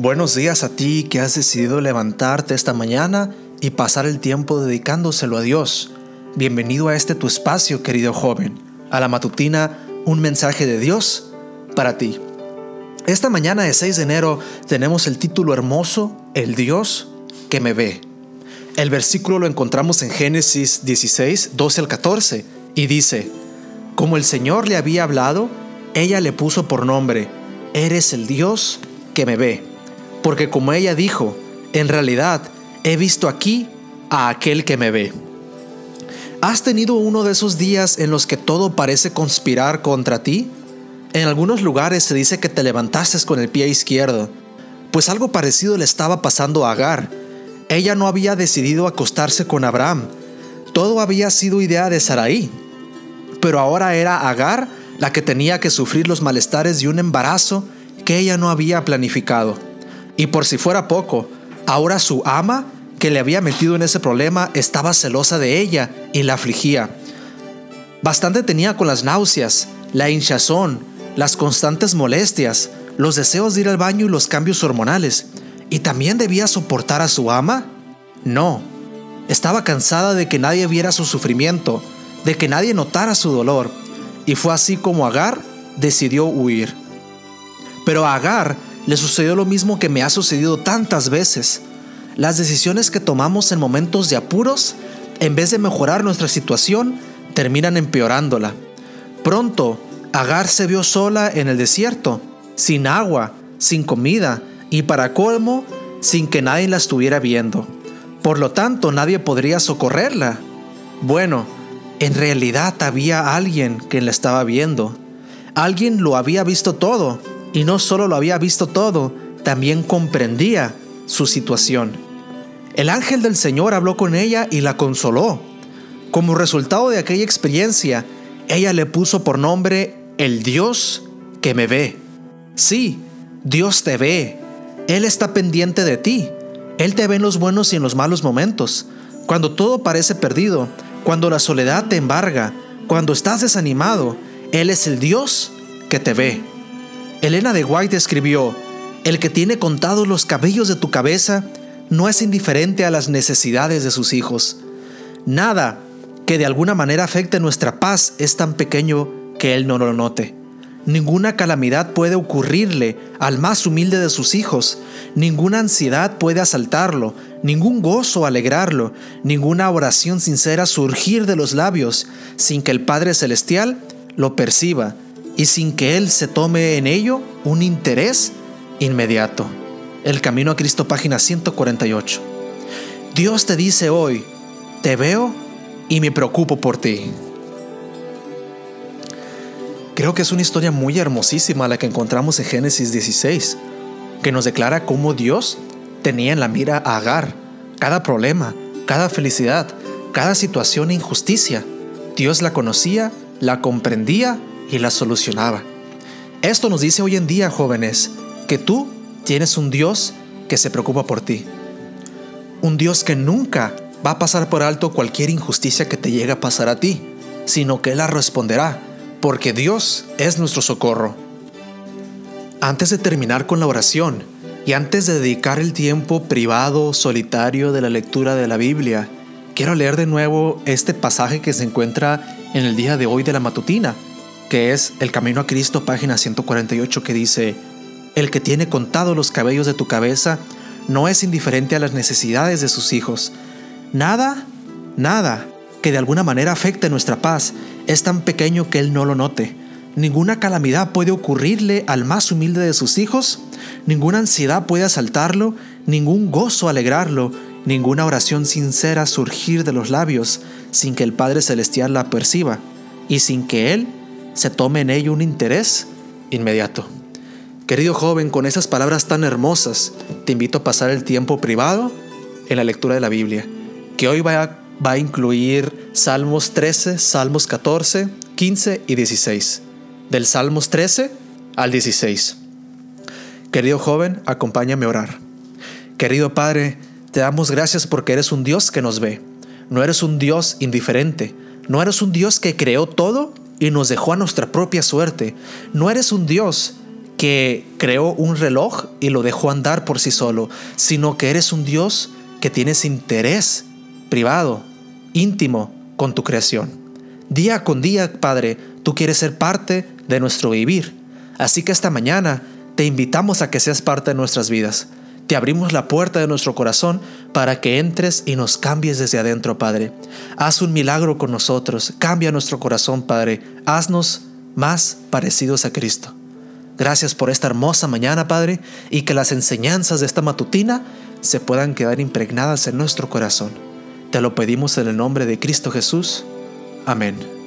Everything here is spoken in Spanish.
Buenos días a ti que has decidido levantarte esta mañana y pasar el tiempo dedicándoselo a Dios. Bienvenido a este tu espacio, querido joven, a la matutina, un mensaje de Dios para ti. Esta mañana de 6 de enero tenemos el título hermoso, El Dios que me ve. El versículo lo encontramos en Génesis 16, 12 al 14, y dice, Como el Señor le había hablado, ella le puso por nombre, Eres el Dios que me ve. Porque como ella dijo, en realidad he visto aquí a aquel que me ve. ¿Has tenido uno de esos días en los que todo parece conspirar contra ti? En algunos lugares se dice que te levantaste con el pie izquierdo, pues algo parecido le estaba pasando a Agar. Ella no había decidido acostarse con Abraham. Todo había sido idea de Saraí. Pero ahora era Agar la que tenía que sufrir los malestares de un embarazo que ella no había planificado. Y por si fuera poco, ahora su ama, que le había metido en ese problema, estaba celosa de ella y la afligía. Bastante tenía con las náuseas, la hinchazón, las constantes molestias, los deseos de ir al baño y los cambios hormonales. ¿Y también debía soportar a su ama? No. Estaba cansada de que nadie viera su sufrimiento, de que nadie notara su dolor, y fue así como Agar decidió huir. Pero Agar le sucedió lo mismo que me ha sucedido tantas veces. Las decisiones que tomamos en momentos de apuros, en vez de mejorar nuestra situación, terminan empeorándola. Pronto, Agar se vio sola en el desierto, sin agua, sin comida y para colmo, sin que nadie la estuviera viendo. Por lo tanto, nadie podría socorrerla. Bueno, en realidad había alguien que la estaba viendo. Alguien lo había visto todo y no solo lo había visto todo, también comprendía su situación. El ángel del Señor habló con ella y la consoló. Como resultado de aquella experiencia, ella le puso por nombre el Dios que me ve. Sí, Dios te ve. Él está pendiente de ti. Él te ve en los buenos y en los malos momentos. Cuando todo parece perdido, cuando la soledad te embarga, cuando estás desanimado, Él es el Dios que te ve. Elena de White escribió, El que tiene contados los cabellos de tu cabeza no es indiferente a las necesidades de sus hijos. Nada que de alguna manera afecte nuestra paz es tan pequeño que Él no lo note. Ninguna calamidad puede ocurrirle al más humilde de sus hijos, ninguna ansiedad puede asaltarlo, ningún gozo alegrarlo, ninguna oración sincera surgir de los labios sin que el Padre Celestial lo perciba y sin que Él se tome en ello un interés inmediato. El Camino a Cristo, página 148. Dios te dice hoy, te veo y me preocupo por ti. Creo que es una historia muy hermosísima la que encontramos en Génesis 16, que nos declara cómo Dios tenía en la mira a Agar, cada problema, cada felicidad, cada situación e injusticia. Dios la conocía, la comprendía y la solucionaba. Esto nos dice hoy en día, jóvenes, que tú tienes un Dios que se preocupa por ti. Un Dios que nunca va a pasar por alto cualquier injusticia que te llegue a pasar a ti, sino que Él la responderá porque Dios es nuestro socorro. Antes de terminar con la oración y antes de dedicar el tiempo privado, solitario de la lectura de la Biblia, quiero leer de nuevo este pasaje que se encuentra en el día de hoy de la matutina, que es El Camino a Cristo, página 148, que dice, El que tiene contado los cabellos de tu cabeza no es indiferente a las necesidades de sus hijos. Nada, nada que de alguna manera afecte nuestra paz es tan pequeño que Él no lo note. Ninguna calamidad puede ocurrirle al más humilde de sus hijos, ninguna ansiedad puede asaltarlo, ningún gozo alegrarlo, ninguna oración sincera surgir de los labios sin que el Padre Celestial la perciba y sin que Él se tome en ello un interés inmediato. Querido joven, con esas palabras tan hermosas, te invito a pasar el tiempo privado en la lectura de la Biblia, que hoy va a va a incluir Salmos 13, Salmos 14, 15 y 16. Del Salmos 13 al 16. Querido joven, acompáñame a orar. Querido Padre, te damos gracias porque eres un Dios que nos ve. No eres un Dios indiferente. No eres un Dios que creó todo y nos dejó a nuestra propia suerte. No eres un Dios que creó un reloj y lo dejó andar por sí solo, sino que eres un Dios que tienes interés privado, íntimo con tu creación. Día con día, Padre, tú quieres ser parte de nuestro vivir. Así que esta mañana te invitamos a que seas parte de nuestras vidas. Te abrimos la puerta de nuestro corazón para que entres y nos cambies desde adentro, Padre. Haz un milagro con nosotros. Cambia nuestro corazón, Padre. Haznos más parecidos a Cristo. Gracias por esta hermosa mañana, Padre, y que las enseñanzas de esta matutina se puedan quedar impregnadas en nuestro corazón. Te lo pedimos en el nombre de Cristo Jesús. Amén.